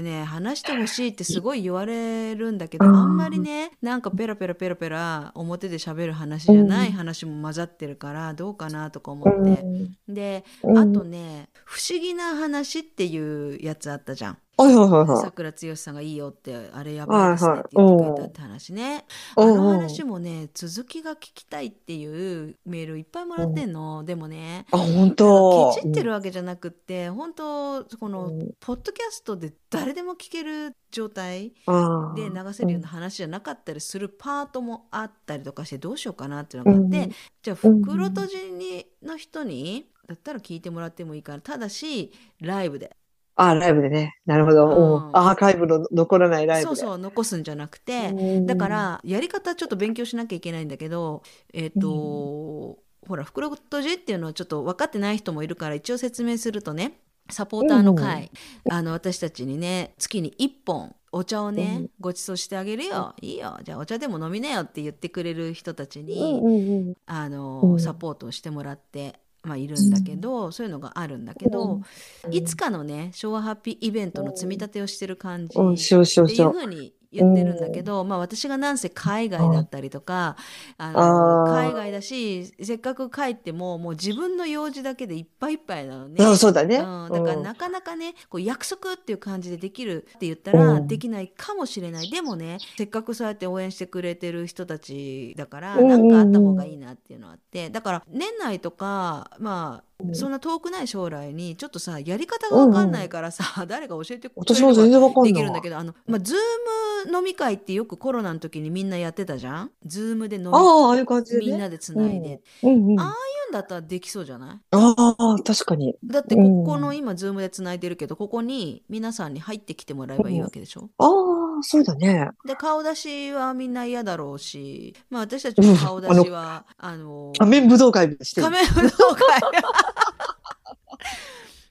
れね、話してほしいってすごい言われるんだけど、うんあんまりね、なんかペラペラペラペラ表で喋る話じゃない話も混ざってるから、どうかなとか思うって。ん。で、うんあとね、不思議な話っていうやつあったじゃん。はいはいはいはい。さくらつよしさんがいいよって、あれやばいですねってはいはい言ってくれたって話ね。あうんのうん話もね、続きが聞きたいっていうメールいっぱいもらってんの。でもね、あ、本当。ケチってるわけじゃなくって、本当このうんポッドキャストで誰でも聞ける状態で流せるような話じゃなかったりするパートもあったりとかしてどうしようかなっていうのがあって、うんじゃあうん袋閉じにの人にだったら聞いてもらってもいいからただしライブであ、ライブでね。なるほど。うん。うんアーカイブの残らないライブで。そうそう残すんじゃなくて、うん。だからやり方ちょっと勉強しなきゃいけないんだけどえっ、と、ほら袋閉じっていうのはちょっと分かってない人もいるから一応説明するとねサポーターの会、あの私たちにね月に1本お茶をね、うん。ご馳走してあげるよ、いいよ。じゃあお茶でも飲みなよって言ってくれる人たちうんに、うんうん。あのうん。サポートをしてもらって、まあ、いるんだけど、そういうのがあるんだけど、いつかのね昭和ハッピーイベントの積み立てをしてる感じっていしよう。うふうに言ってるんだけど、まあ私がなんせ海外だったりとか、あの海外だしせっかく帰ってももう自分の用事だけでいっぱいいっぱいなのね。そうそうだね。うん、だからうん。なかなかねこう約束っていう感じでできるって言ったらうん。できないかもしれない、でもねせっかくそうやって応援してくれてる人たちだからなんかあった方がいいなっていうのあって。だから年内とかまあうんそんな遠くない将来にちょっとさやり方が分かんないからさ、誰が教えてくれ私も全然わかんない。できるんだけどあの、まあ、 Zoom 飲み会ってよくコロナの時にみんなやってたじゃん？ Zoom で飲みああ、ああいう感じでね。みんなでつないで、うん。うん。ああうんだったらできそうじゃない？あー、確かに。だってここの今ズームでつないでるけどここに皆さんに入ってきてもらえばいいわけでしょ？ああ、そうだね。で顔出しはみんな嫌だろうしまあ私たちも顔出しは、あの仮面武道会してる。仮面武道会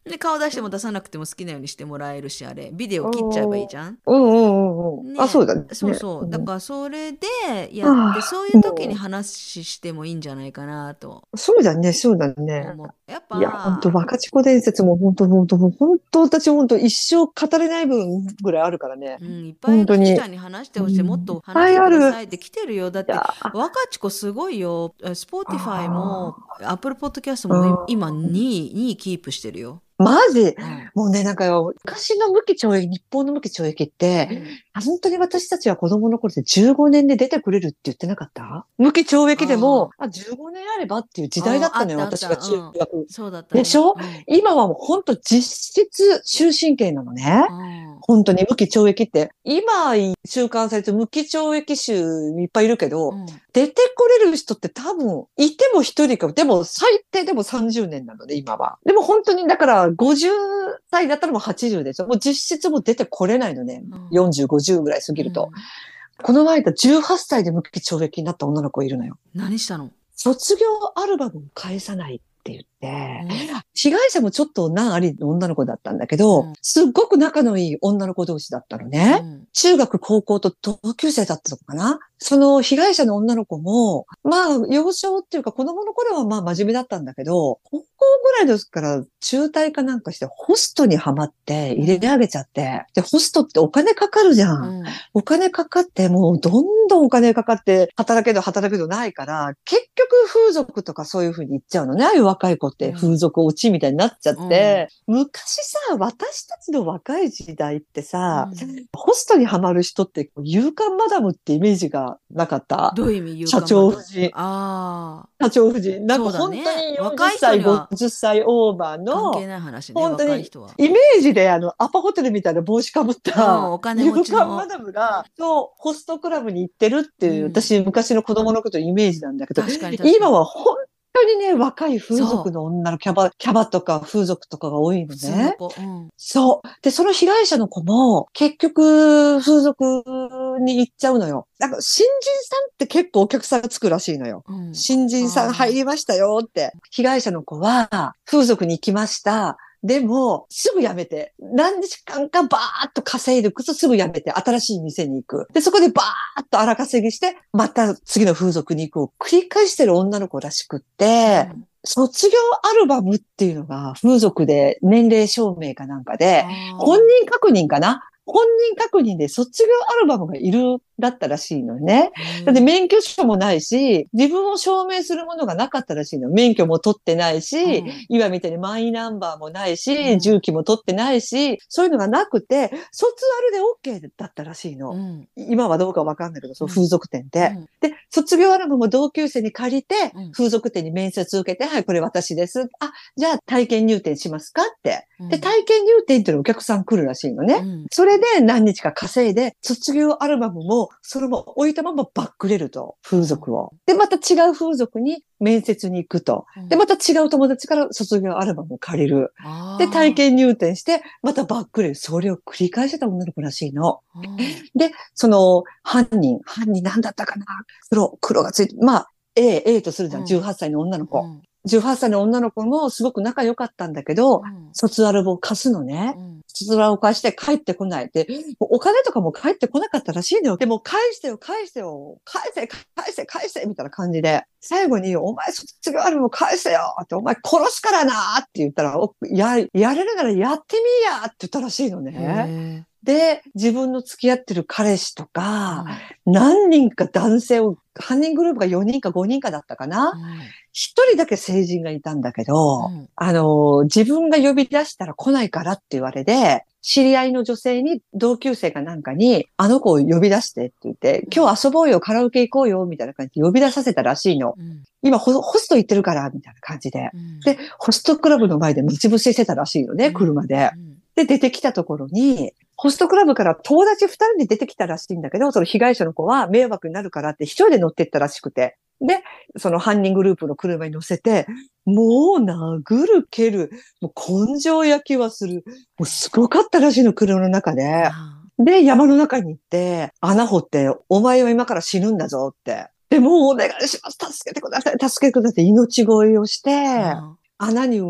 で顔出しても出さなくても好きなようにしてもらえるしあれビデオ切っちゃえばいいじゃんうんうんうんうん。ねあ、そうだね。そうそう。んだからそれでやって、そういう時に話してもいいんじゃないかなとそうだね、そうだね。やっぱ、いや、本当若智子伝説も本当本当本当私本当一生語れない分ぐらいあるからね。うん、いっぱい本当にキちゃんに話してほしい。うんもっと話してくださいって来てるよ。だって、若智子すごいよ。 Spotify あも、 Apple Podcast うんも今2位、2位キープしてるよ。マジ？うん。もうね、なんかよ、昔の無期懲役、日本の無期懲役って、本当に私たちは子供の頃で15年で出てくれるって言ってなかった？無期懲役でも、あ、15年あればっていう時代だったのよ、私が中学。そうだったね、でしょ？うん今はもう本当実質終身刑なのね。うん本当に無期懲役って。今、収監されてる無期懲役囚いっぱいいるけど、うん出てこれる人って多分、いても一人か、でも最低でも30年なので、今は。でも本当に、だから50歳だったらもう80でしょ。もう実質もう出てこれないのね。うん40、50ぐらい過ぎると。この前だ18歳で無期懲役になった女の子いるのよ。うん何したの、卒業アルバムを返さないって言って、うん。被害者もちょっと難ありの女の子だったんだけど、うん。すっごく仲のいい女の子同士だったのね。うん。中学、高校と同級生だったのかな？その被害者の女の子も、まあ、幼少っていうか子供の頃はまあ真面目だったんだけど、高校ぐらいですから中退かなんかしてホストにはまって入れ上げちゃって、で、ホストってお金かかるじゃん。うん。お金かかって、もうどんどんお金かかって、働けど働けどないから、結局風俗とかそういう風に言っちゃうのね。ああいう若い子ってうん。風俗落ちみたいになっちゃって、昔さ、私たちの若い時代ってさ、うん。ホストにハマる人って勇敢マダムってイメージがなかった？どういう意味？社長夫人。ああ。社長夫人。なんか本当に40若い人歳、には50歳オーバー関係の、ない話ね本当に。イメージであの、アパホテルみたいな帽子かぶっうんた、お金持ちのマダムが、そう、ホストクラブに行ってるっていう、うん私昔の子供のことイメージなんだけど、今は本当にね、若い風俗の女のキャバ、キャバとか風俗とかが多いのね。子。うんそう。で、その被害者の子も、結局、風俗に行っちゃうのよ。なんか、新人さんって結構お客さんがつくらしいのよ。うん新人さん入りましたよって。被害者の子は、風俗に行きました。でも、すぐ辞めて、何時間かバーッと稼いでくとすぐ辞めて、新しい店に行く。で、そこでバーッと荒稼ぎして、また次の風俗に行くを繰り返してる女の子らしくって、卒業アルバムっていうのが風俗で年齢証明かなんかで、本人確認かな？本人確認で卒業アルバムがいるだったらしいのね。だって免許証もないし、自分を証明するものがなかったらしいの。免許も取ってないし、うん今みたいにマイナンバーもないし、うん重機も取ってないし、そういうのがなくて、卒アルで OK だったらしいの。うん今はどうかわかんないけど、その風俗店で。うんで、卒業アルバムを同級生に借りて、うん風俗店に面接受けて、はい、これ私です。あ、じゃあ体験入店しますかって。うんで、体験入店っていうのお客さん来るらしいのね。うんそれで何日か稼いで、卒業アルバムも、それも置いたままバックれると、風俗を。で、また違う風俗に面接に行くと。で、また違う友達から卒業アルバムを借りる。で、体験入店して、またバックれる。それを繰り返してた女の子らしいの。うんで、その、犯人、犯人なんだったかな？黒、黒がついて、まあ、A、A とするじゃん。うん18歳の女の子。うん18歳の女の子もすごく仲良かったんだけど、うん卒アルを貸すのね。うん卒アルを貸して帰ってこない。で、お金とかも帰ってこなかったらしいのよ。でも返してよ、返してよ、返せ、返せ、返せ、みたいな感じで。最後に、お前卒業アルバム返せよって、お前殺すからなって言ったら、おや、やれるならやってみーやって言ったらしいのね。へで、自分の付き合ってる彼氏とーか、何人か男性を、犯人グループが4人か5人かだったかうなん一人だけ成人がいたんだけど、うんあの、自分が呼び出したら来ないからって言われて、知り合いの女性に、同級生かなんかに、あの子を呼び出してって言って、今日遊ぼうよ、カラオケ行こうよ、みたいな感じで呼び出させたらしいの。うん今ホ、ホスト行ってるから、みたいな感じで。うんで、ホストクラブの前で待ち伏せしてたらしいのね、うん車で。うんで、出てきたところに、ホストクラブから友達二人で出てきたらしいんだけど、その被害者の子は迷惑になるからって一人で乗ってったらしくて。で、その犯人グループの車に乗せて、もう殴る、蹴る、もう根性焼きはする。もうすごかったらしいの、車の中で。あで、山の中に行って、穴掘って、お前は今から死ぬんだぞって。で、もうお願いします。助けてください。助けてください。命乞いをして、ー穴に、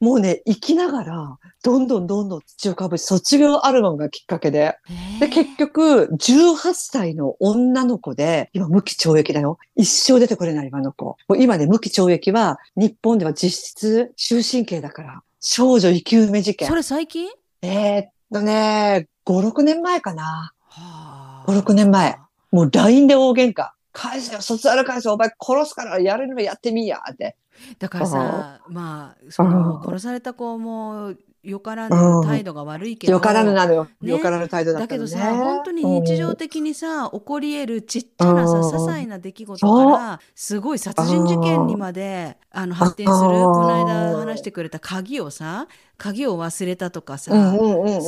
もうね、生きながら、どんどんどんどん土をかぶし、卒業アルバムがきっかけで。で、結局、18歳の女の子で、今無期懲役だよ。一生出てこれない今の子。もう今ね、無期懲役は、日本では実質終身刑だから。少女生き埋め事件そ。れ最近？えーっとね、5、6年前かな。は5 6年前もう LINE で大喧嘩。返せよ、卒アル返せよ、お前殺すからやれるのやってみや、って。だからさまあそのうん殺された子もよからうん。ぬ態度が悪いけどよからぬなのよ。ね。よからぬ態度だね。だけどさ本当に日常的にさ起こり得るちっちゃなさうん些細な出来事からすごい殺人事件にまであの発展するうんこの間話してくれた鍵をさ鍵を忘れたとかさス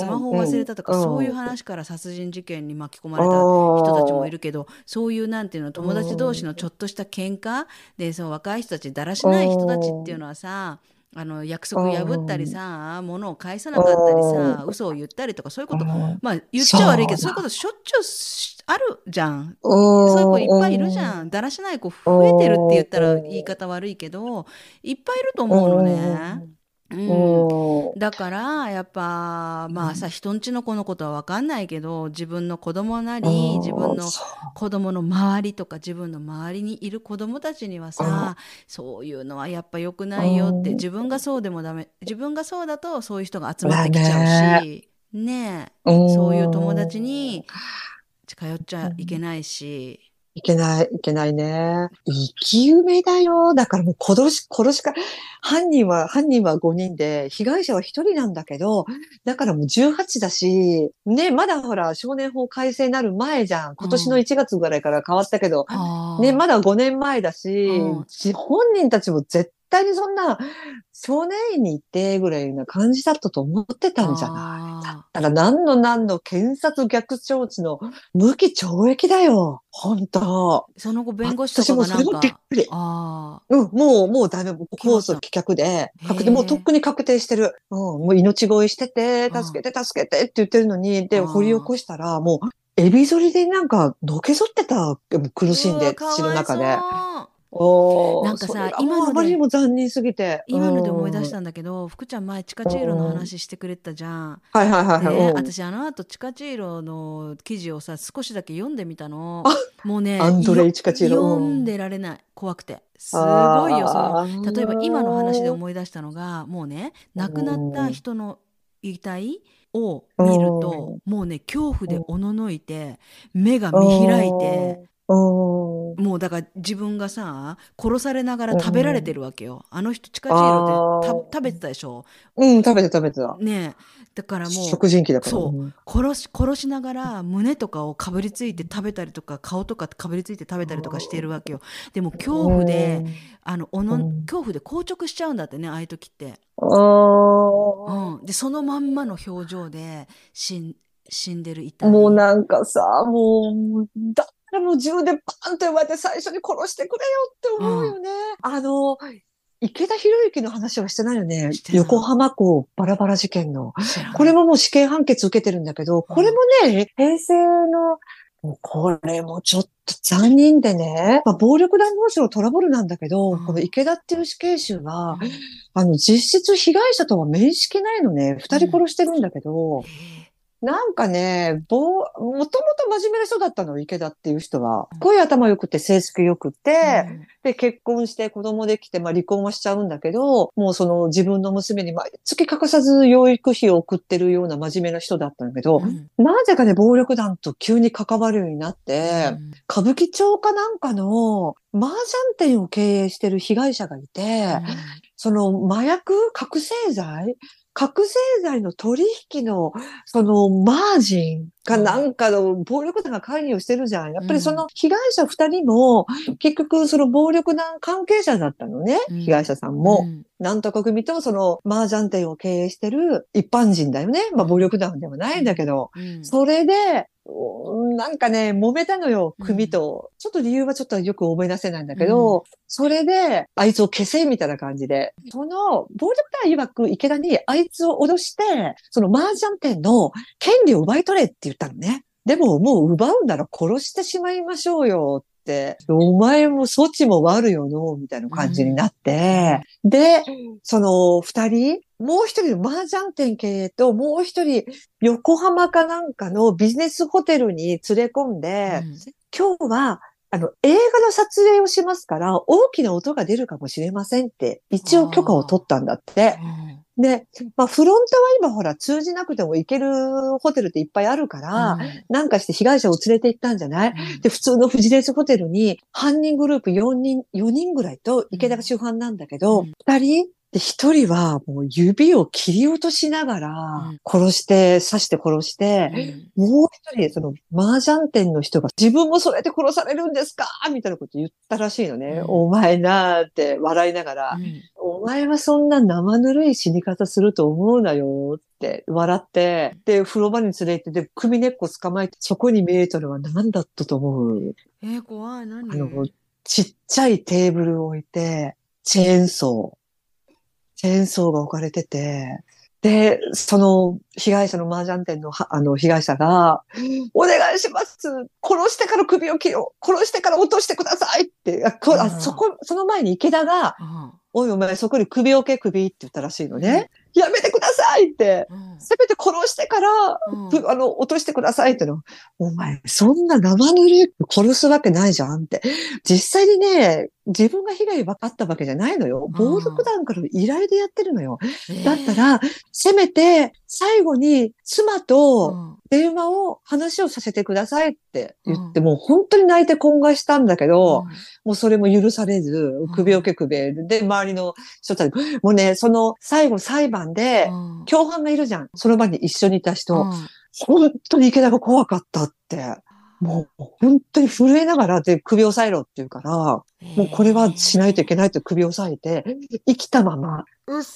マホを忘れたとかんそういう話から殺人事件に巻き込まれた人たちもいるけどそういうなんていうの友達同士のちょっとした喧嘩でその若い人たちだらしない人たちっていうのはさあの約束破ったりさ物を返さなかったりさ嘘を言ったりとかそういうことまあ言っちゃ悪いけどそそうういうことしょっちゅうしあるじゃん。そそういう子いっぱいいるじゃん。だらしない子増えてるって言ったら言い方悪いけどいっぱいいると思うのね。うん、だからやっぱまあさ人んちの子のことは分かんないけど自分の子供なり自分の子供の周りとか自分の周りにいる子供たちにはさそういうのはやっぱ良くないよってうん。自分がそうでもダメ自分がそうだとそういう人が集まってきちゃうしね。え。そういう友達に近寄っちゃいけないし。いけない、いけないね。生き埋めだよ。だからもう殺し、殺しか、犯人は、犯人は5人で、被害者は1人なんだけど、だからもう18だし、ね、まだほら、少年法改正になる前じゃん。今年の1月ぐらいから変わったけど、あーね、まだ5年前だし、うんし本人たちも絶対にそんな、少年院に行ってぐらいな感じだったと思ってたんじゃないだあったら何の何の検察逆調置の無期懲役だよ。本当。ーその後弁護士と私かがなんもそれもびっかくり。あうん、もう、もうダメ。控訴棄却で、確定、もうとっくに確定してる。うん、もう命乞いしてて、助けて、助けてって言ってるのに、で、掘り起こしたら、もう、エビ反りでなんか、のけぞってた。苦ーしんで、うわかわい土の中で。なんかさ今のでも残忍すぎて。今ので思い出しうんたんだけど福ちゃん前チカチーロの話してくれてたじゃん。はいはいはいはい。私あの後チカチーロの記事をさ少しだけ読んでみたの。もうねアンドレイチカチーロ読んでられない。怖くて。すごいよその例えば今の話で思い出したのがもうね亡くなった人の遺体を見るともうね恐怖でおののいて目が見開いてうんもうだから自分がさ殺されながら食べられてるわけよ。あの人チカチーロって食べてたでしょ？うん、食べて食べてた。ねえだからもう食人鬼だから。そううん殺し殺しながら胸とかをかぶりついて食べたりとか顔とかかぶりついて食べたりとかしてるわけよ。でも恐怖で、あのおのうん恐怖で硬直しちゃうんだってねああいう時って。うん。あうん、でそのまんまの表情で死ん死んでる遺ー体もうなんかさ、もう、だらもう銃でバーンと呼ばれて最初に殺してくれよって思うよね。あの、池田博之の話はしてないよね。横浜港バラバラ事件の。これももう死刑判決受けてるんだけど、これもね、平成の、もうこれもちょっと残忍でね、まあ、暴力団同士のトラブルなんだけど、うん。この池田っていう死刑囚は、うん。あの、実質被害者とは面識ないのね。二人殺してるんだけど、なんかね、ぼう、もともと真面目な人だったの、池田っていう人は。すごい頭良くて、成績良くて、で、結婚して子供できて、まあ離婚はしちゃうんだけど、もうその自分の娘に毎月欠かさず養育費を送ってるような真面目な人だったんだけど、うん。なぜかね、暴力団と急に関わるようになって、うん歌舞伎町かなんかの麻雀店を経営してる被害者がいて、その麻薬、覚醒剤覚醒剤の取引の、そのマージンかなんかの暴力団が関与してるじゃん。やっぱりその被害者二人も、結局その暴力団関係者だったのね、うん被害者さんも。うんなんとか組とその麻雀店を経営してる一般人だよね。まあ暴力団ではないんだけど。うんそれで、うんなんかね、揉めたのよ、うん。組と。ちょっと理由はちょっとよく思い出せないんだけど、それで、あいつを消せみたいな感じで、その、暴力団曰く池田にあいつを脅して、その麻雀店の権利を奪い取れって言ったのね。でももう奪うなら殺してしまいましょうよって、お前も措置も悪よの、みたいな感じになって、で、その二人、もう一人の麻雀店経営と、もう一人、横浜かなんかのビジネスホテルに連れ込んで、今日は、あの、映画の撮影をしますから、大きな音が出るかもしれませんって、一応許可を取ったんだって。で、まあ、フロントは今ほら、通じなくても行けるホテルっていっぱいあるから、なんかして被害者を連れて行ったんじゃない？で、普通のフジレスホテルに犯人グループ4人、4人ぐらいと池田が主犯なんだけど、うん。2人？で、一人はもう指を切り落としながらうん。殺して、刺して殺して、もう一人、その麻雀店の人が自分もそれで殺されるんですか？みたいなこと言ったらしいのね。うん。お前なーって笑いながら、お前はそんな生ぬるい死に方すると思うなよって笑って、で、風呂場に連れて、で、首根っこ捕まえて、そこに見えたのは何だったと思う？えー、怖い。何？あの、ちっちゃいテーブルを置いて、チェーンソー。チェーンソーが置かれてて、で、その被害者の麻雀店のはあの被害者が、お願いします。殺してから首を切ろう。殺してから落としてくださいって、あこあうん。そこ、その前に池田が、うん。おいお前そこに首をけ首って言ったらしいのね。やめてくださいって。うんせめて殺してから、うんふあの、落としてくださいっての。お前、そんな生ぬるい殺すわけないじゃんって。実際にね、自分が被害があったわけじゃないのよ。暴力団からの依頼でやってるのよ。だった、ら、せめて、最後に妻えとー電話を、話をさせてくださいって言って、うん。もう本当に泣いて懇願したんだけど、うん。もうそれも許されずん、首をけ首で、周りの人たち、もうね、その最後裁判で、うん。共犯がいるじゃん。その場に一緒にいた人。うん。本当に池田が怖かったって。もう本当に震えながらで首を押さえろって言うから、もうこれはしないといけないって首を押さえて、生きたまま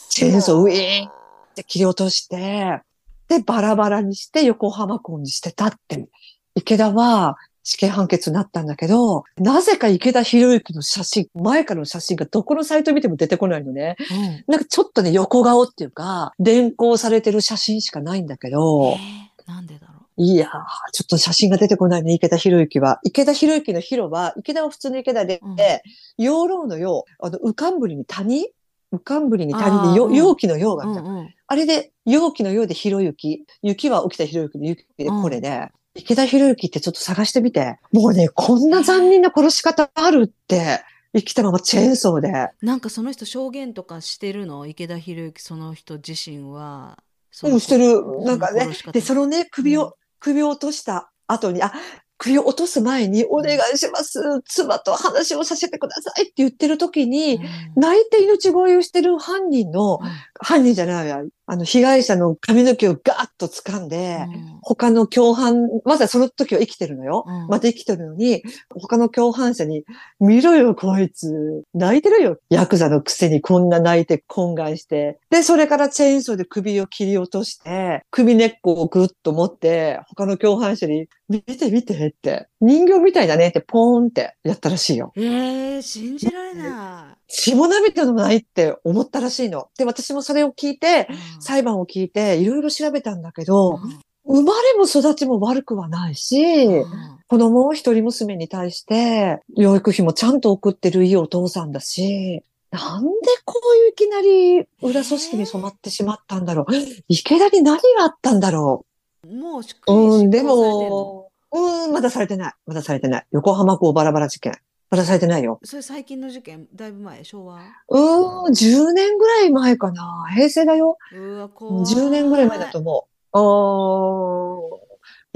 チェーンソーウィーンって切り落として、で、バラバラにして横浜港にしてたって。池田は死刑判決になったんだけど、なぜか池田博之の写真、前からの写真がどこのサイト見ても出てこないのね。うんなんかちょっとね、横顔っていうか、連行されてる写真しかないんだけど、えーなんでだろいやー、ちょっと写真が出てこないね、池田博之は。池田博之の広は、池田は普通の池田で、うん養老のよう、あの、浮かんぶりに谷？浮かんぶりに谷で、容器のようがう。あるじゃんうんうんあれで、容器のようでひろゆき。雪は起きたひろゆきの雪でうんこれで、池田ひろゆきってちょっと探してみて。もうね、こんな残忍な殺し方あるって、生きたままチェーンソーで。なんかその人証言とかしてるの？池田博之その人自身はそううん、してる。なんかね。で、そのね、首うんを、首を落とした後に、あ、首を落とす前に、お願いします。妻と話をさせてくださいって言ってる時に、うん泣いて命乞いをしてる犯人の、犯人じゃないや、あの、被害者の髪の毛をガーッと掴んで、うん他の共犯、まだその時は生きてるのよ。うんまだ生きてるのに、他の共犯者に、見ろよ、こいつ。泣いてるよ。ヤクザのくせにこんな泣いて懇願して。で、それからチェーンソーで首を切り落として、首根っこをぐっと持って、他の共犯者に、見て見てって。人形みたいだねってポーンってやったらしいよ。えー、信じられな血も涙もないって思ったらしいの。で、私もそれを聞いて、い。うん裁判を聞いて、いろいろ調べたんだけど、うん生まれも育ちも悪くはないし、うん子供を一人娘に対して、養育費もちゃんと送ってるいいお父さんだし、なんでこういういきなり裏組織に染まってしまったんだろう。池田に何があったんだろもうしっかう。りうん、でも、うん、まだされてない。まだされてない。横浜港バラバラ事件。まだされてないよ。それ最近の事件？だいぶ前？昭和？うーん、10年ぐらい前かな。平成だよ。うわ怖い10年ぐらい前だと思う。あー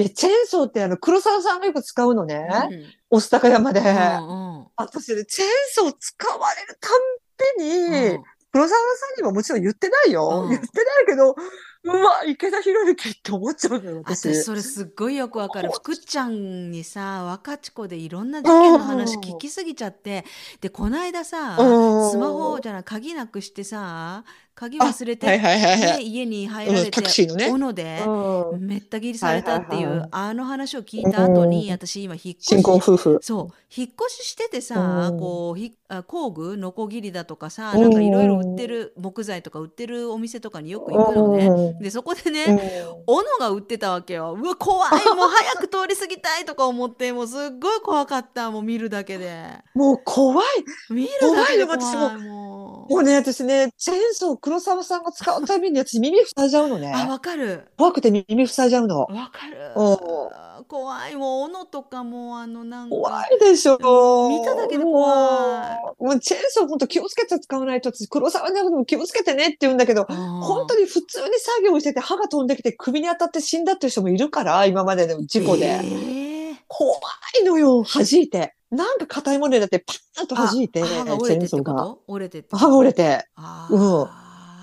いや、チェーンソーってあの、黒沢さんがよく使うのね。御巣鷹山で。うんうん私ね、チェーンソー使われるたんびに、うん黒沢さんにももちろん言ってないよ。うん言ってないけど、うわ、池田博之って思っちゃうのよ、私。私それすっごいよくわかる。福ちゃんにさ若智子でいろんな事件の話聞きすぎちゃって。でこないださうん。スマホじゃない。鍵なくしてさ鍵忘れて、はいはいはいはい。ね家に入られて、うんタクシーのね。斧でうん。めった切りされたっていう、はいはいはいあの話を聞いた後に、うん。私今引っ越新婚し夫婦。そう引っ越ししててさ、うん。こうひあ工具ノコギリだとかさうん。なんかいろいろ売ってる木材とか売ってるお店とかによく行くのね。うん。でそこでね、うん。斧が売ってたわけよ。うわ怖い。もう早く通り過ぎたいとか思ってもうすっごい怖かった。もう見るだけで。もう怖い。見るだけで怖い怖いよ私もうもうね、私ね、チェーンソー黒沢さんが使うたびに私耳塞いじゃうのね。あわかる怖くて耳塞いじゃうの。わかるお怖いもう斧とかもあのなんか怖いでしょ。見ただけで怖いもうチェーンソー本当気をつけて使わないと、私黒沢にも気をつけてねって言うんだけど、本本当に普通に作業してて歯が飛んできて首に当たって死んだっていう人もいるから、今までの事故で。怖いのよ、弾いて。なんか硬いものでだってパーンと弾いて、チェーンソーが。と折れて歯が折れて、あうん。ー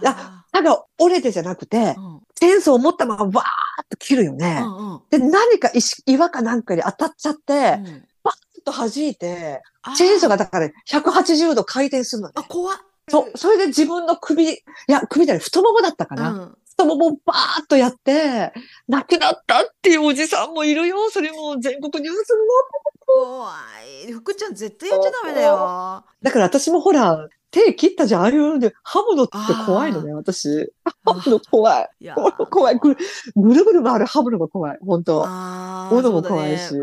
あ歯が折れてじゃなくてう、ん。チェーンソーを持ったままわーっと切るよね。うんうん。で、何か石岩かなんかに当たっちゃって、うん。ちょっと弾いて、あチェーンソーがだから180度回転するのね。あ怖っ。そ、それで自分の首、いや、首じゃない、太ももだったかな。うん太ももをバーッとやって、亡くなったっていうおじさんもいるよ。それも全国ニュースに怖い福ちゃん絶対やっちゃダメだよだから私もほら、手切ったじゃん。ああいうので、刃物って怖いのね、私。刃物怖い。いや怖い。ぐるぐる回る刃物が怖い。本当斧も怖いし。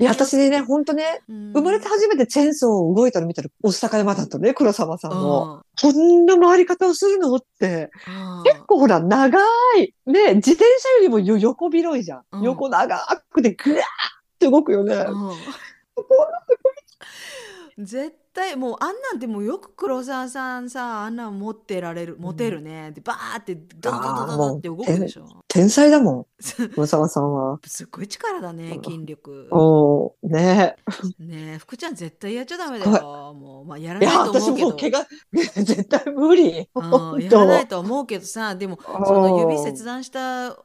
いや、私ね、本当ね、うん生まれて初めてチェーンソー動いたの見たら、お巣高山だったのね、黒沢さんの。うんこんな回り方をするの？って。うん結構ほら、長い。ね、自転車よりもよ横広いじゃん。うん横長くてぐわーって動くよね。うん絶対もうあんなんでもよく黒沢さんさあんなん持ってられる持てるね、でバーってドドドドドドって動くでしょ。天才だもん、黒沢さんは。すっごい力だね筋力。おーね。ねえ福ちゃん絶対やっちゃダメだすよもうまあやらないと私思うけど。もう怪我、絶対無理。やらない当。と思うけどさ。でもうんその指切断した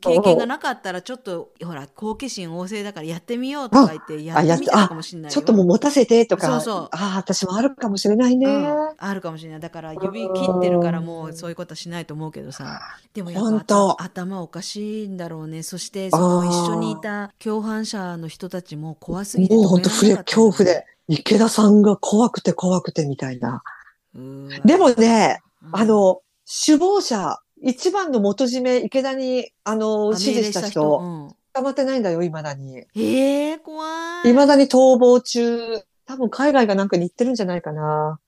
経験がなかったらちょっとほら好奇心旺盛だからやってみようとか言ってやってみてたかもしれないよ。ちょっともう持たせてとか。そうそう。ああ、私もあるかもしれないね。うん、あるかもしれない。だから指切ってるからもうそういうことはしないと思うけどさ。でもやっぱ頭頭おかしいんだろうね。そしてその一緒にいた共犯者の人たちも怖すぎてもう本当恐怖で。池田さんが怖くて怖くてみたいな。でもね、うん。あの、首謀者、一番の元締め、池田に、あの、あ指示した人、うん捕まってないんだよ、未だに。えー、怖い未だに逃亡中。多分海外がなんかに行ってるんじゃないかな。